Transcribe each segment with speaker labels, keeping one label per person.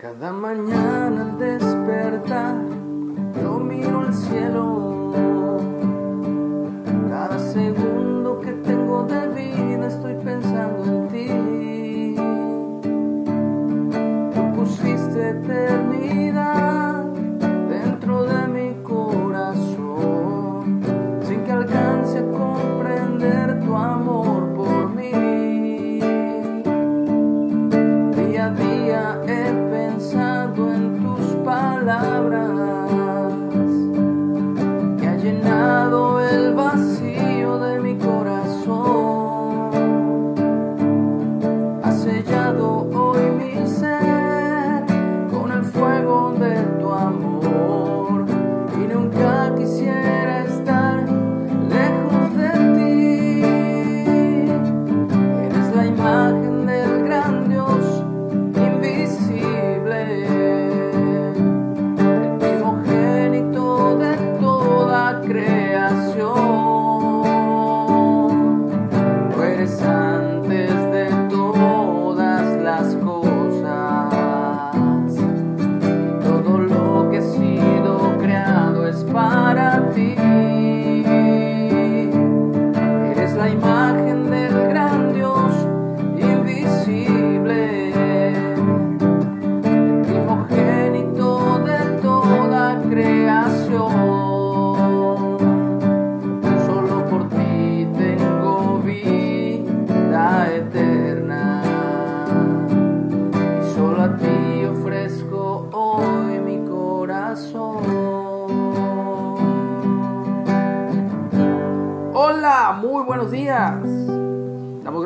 Speaker 1: Cada mañana al despertar, yo miro al cielo. Cada segundo que tengo de vida estoy pensando en ti. Tú pusiste eternidad dentro de mi corazón, sin que alcance a comprender tu amor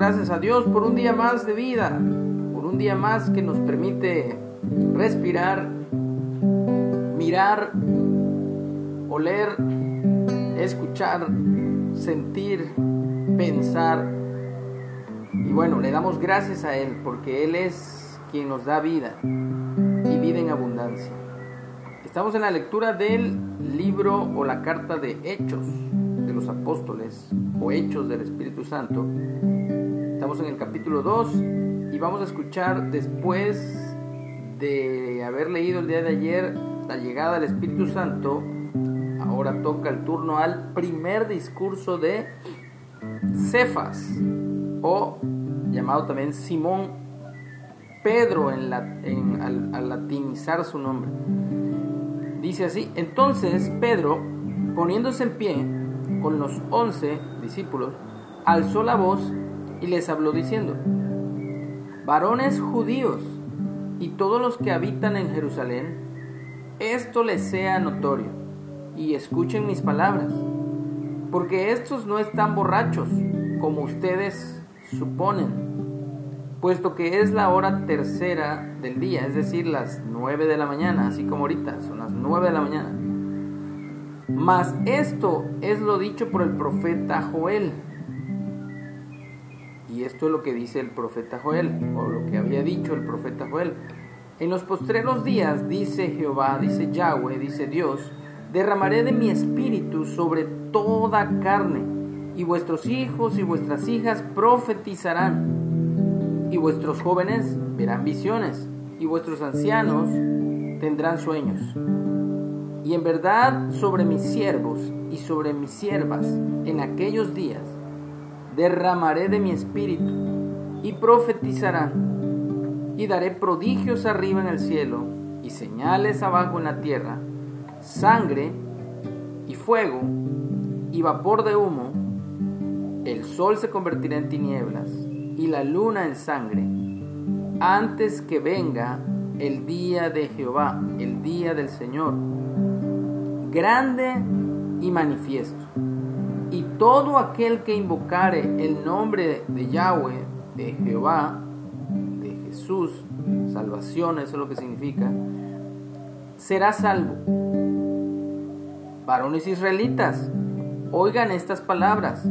Speaker 1: gracias a Dios por un día más de vida, por un día más que nos permite respirar, mirar, oler, escuchar, sentir, pensar. Y bueno, le damos gracias a Él porque Él es quien nos da vida y vida en abundancia. Estamos en la lectura del libro o la carta de Hechos de los Apóstoles o Hechos del Espíritu Santo. En el capítulo 2 y vamos a escuchar después de haber leído el día de ayer la llegada del Espíritu Santo. Ahora toca el turno al primer discurso de Cefas o llamado también Simón Pedro en la, al, al latinizar su nombre. Dice así, entonces Pedro, poniéndose en pie con los once discípulos, alzó la voz y les habló diciendo, varones judíos y todos los que habitan en Jerusalén, esto les sea notorio y escuchen mis palabras, porque estos no están borrachos como ustedes suponen, puesto que es la hora tercera del día, es decir, las nueve de la mañana, así como ahorita, son las nueve de la mañana. Mas esto es lo dicho por el profeta Joel. Y esto es lo que dice el profeta Joel, o lo que había dicho el profeta Joel. En los postreros días, dice Jehová, dice Yahweh, dice Dios, derramaré de mi espíritu sobre toda carne, y vuestros hijos y vuestras hijas profetizarán, y vuestros jóvenes verán visiones, y vuestros ancianos tendrán sueños. Y en verdad sobre mis siervos y sobre mis siervas en aquellos días derramaré de mi espíritu y profetizarán y daré prodigios arriba en el cielo y señales abajo en la tierra, sangre y fuego y vapor de humo, el sol se convertirá en tinieblas y la luna en sangre, antes que venga el día de Jehová, el día del Señor, grande y manifiesto. Todo aquel que invocare el nombre de Yahweh, de Jehová, de Jesús, salvación, eso es lo que significa, será salvo. Varones israelitas, oigan estas palabras.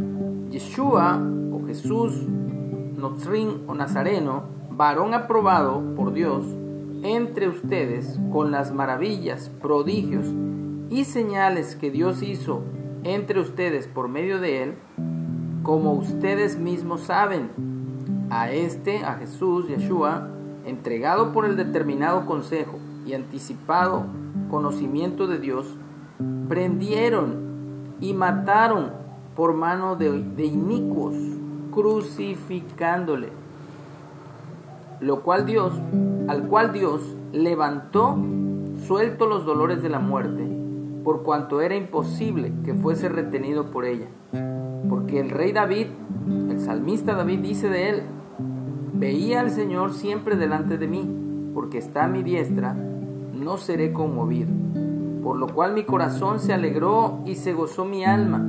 Speaker 1: Yeshua o Jesús, Notrin o Nazareno, varón aprobado por Dios entre ustedes con las maravillas, prodigios y señales que Dios hizo entre ustedes por medio de él, como ustedes mismos saben, a este, a Jesús, Yeshua, entregado por el determinado consejo y anticipado conocimiento de Dios, prendieron y mataron por mano de, de inicuos, crucificándole, lo cual Dios, al cual Dios levantó suelto los dolores de la muerte, por cuanto era imposible que fuese retenido por ella. Porque el rey David, el salmista David dice de él, veía al Señor siempre delante de mí, porque está a mi diestra, no seré conmovido. Por lo cual mi corazón se alegró y se gozó mi alma.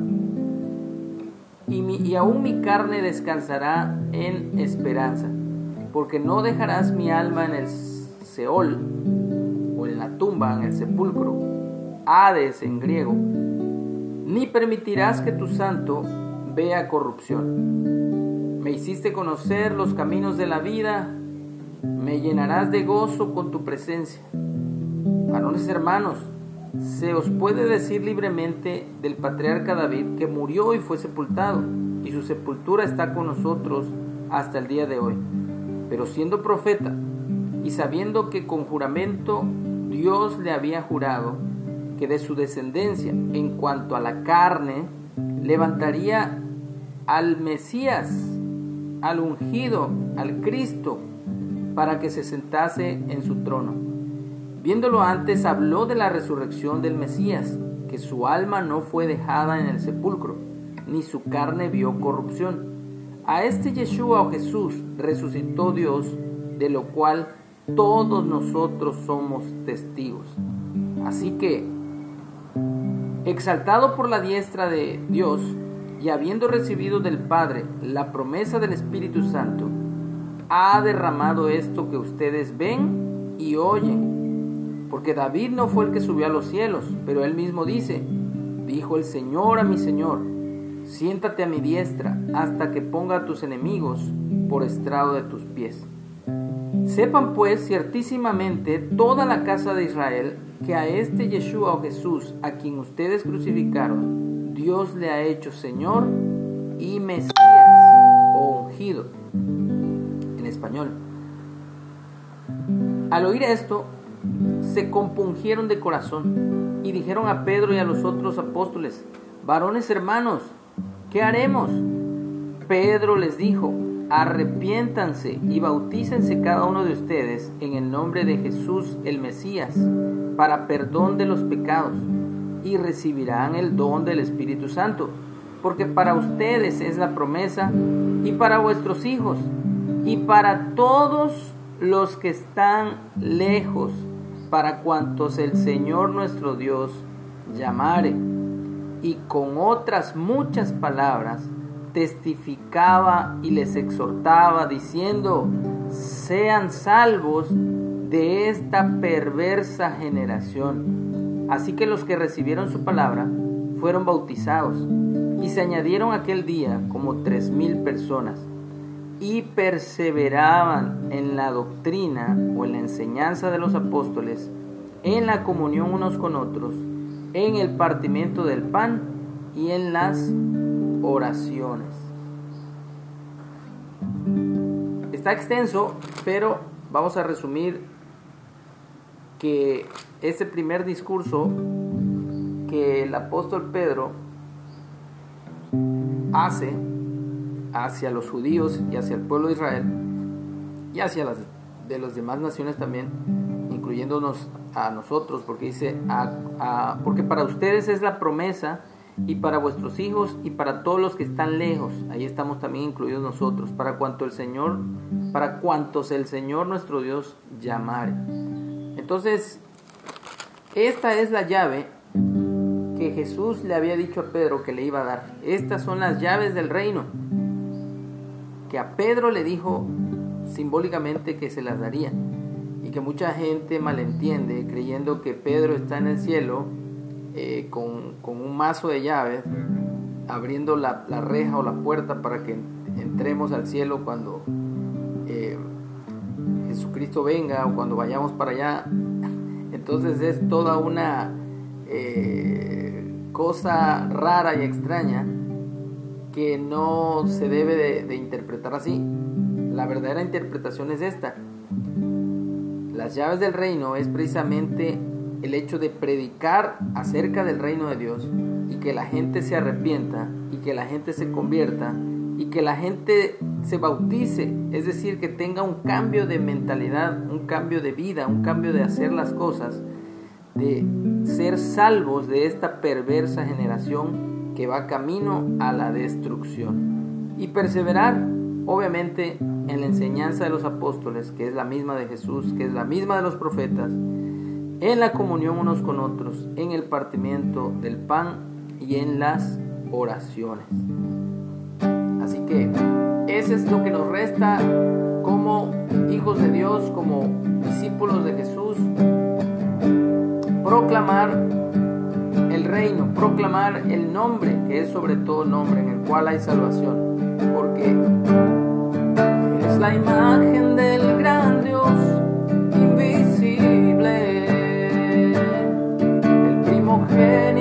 Speaker 1: Y, y aún mi carne descansará en esperanza, porque no dejarás mi alma en el Seol o en la tumba, en el sepulcro, Hades en griego, ni permitirás que tu santo vea corrupción. Me hiciste conocer los caminos de la vida, me llenarás de gozo con tu presencia. Varones hermanos, se os puede decir libremente del patriarca David que murió y fue sepultado, y su sepultura está con nosotros hasta el día de hoy. Pero siendo profeta, y sabiendo que con juramento Dios le había jurado que de su descendencia, en cuanto a la carne, levantaría al Mesías, al ungido, al Cristo, para que se sentase en su trono. Viéndolo antes, habló de la resurrección del Mesías, que su alma no fue dejada en el sepulcro, ni su carne vio corrupción. A este Yeshua o Jesús resucitó Dios, de lo cual todos nosotros somos testigos. Así que, exaltado por la diestra de Dios y habiendo recibido del Padre la promesa del Espíritu Santo, ha derramado esto que ustedes ven y oyen. Porque David no fue el que subió a los cielos, pero él mismo dice, dijo el Señor a mi Señor, siéntate a mi diestra hasta que ponga a tus enemigos por estrado de tus pies. Sepan pues ciertísimamente toda la casa de Israel que a este Yeshua o Jesús, a quien ustedes crucificaron, Dios le ha hecho Señor y Mesías o ungido en español. Al oír esto, se compungieron de corazón y dijeron a Pedro y a los otros apóstoles, varones hermanos, ¿qué haremos? Pedro les dijo, arrepiéntanse y bautícense cada uno de ustedes en el nombre de Jesús el Mesías para perdón de los pecados y recibirán el don del Espíritu Santo, porque para ustedes es la promesa y para vuestros hijos y para todos los que están lejos, para cuantos el Señor nuestro Dios llamare. Y con otras muchas palabras, testificaba y les exhortaba diciendo, sean salvos de esta perversa generación. Así que los que recibieron su palabra fueron bautizados y se añadieron aquel día como tres mil personas y perseveraban en la doctrina o en la enseñanza de los apóstoles, en la comunión unos con otros, en el partimiento del pan y en las oraciones. Está extenso, pero vamos a resumir que ese primer discurso que el apóstol Pedro hace hacia los judíos y hacia el pueblo de Israel y hacia las de las demás naciones también, incluyéndonos a nosotros, porque dice, porque para ustedes es la promesa y para vuestros hijos y para todos los que están lejos. Ahí estamos también incluidos nosotros, para cuanto el Señor, para cuantos el Señor nuestro Dios llamare. Entonces, esta es la llave que Jesús le había dicho a Pedro que le iba a dar. Estas son las llaves del reino que a Pedro le dijo simbólicamente que se las daría y que mucha gente malentiende creyendo que Pedro está en el cielo eh, con, un mazo de llaves, abriendo la, reja o la puerta para que entremos al cielo cuando eh, Jesucristo venga o cuando vayamos para allá. Entonces es toda una eh, cosa rara y extraña que no se debe de interpretar así. La verdadera interpretación es esta las llaves del reino es precisamente el hecho de predicar acerca del reino de Dios y que la gente se arrepienta y que la gente se convierta y que la gente se bautice, es decir, que tenga un cambio de mentalidad, un cambio de vida, un cambio de hacer las cosas, de ser salvos de esta perversa generación que va camino a la destrucción. Y perseverar, obviamente, en la enseñanza de los apóstoles, que es la misma de Jesús, que es la misma de los profetas, en la comunión unos con otros, en el partimiento del pan y en las oraciones. Así que ese es lo que nos resta como hijos de Dios, como discípulos de Jesús, proclamar el reino, proclamar el nombre, que es sobre todo nombre en el cual hay salvación, porque es la imagen del gran Dios care.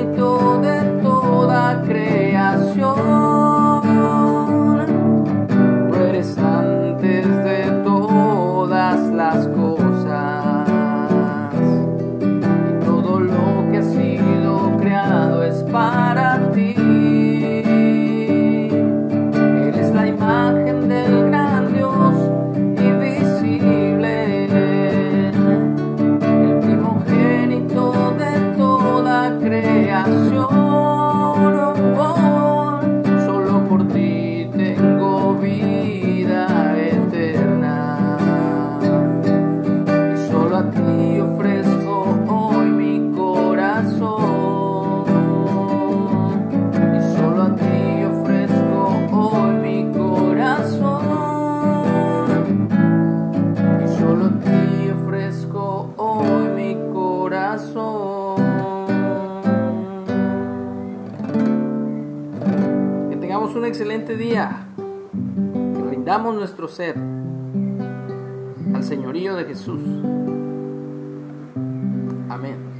Speaker 1: Excelente día. Que rindamos nuestro ser al señorío de Jesús. Amén.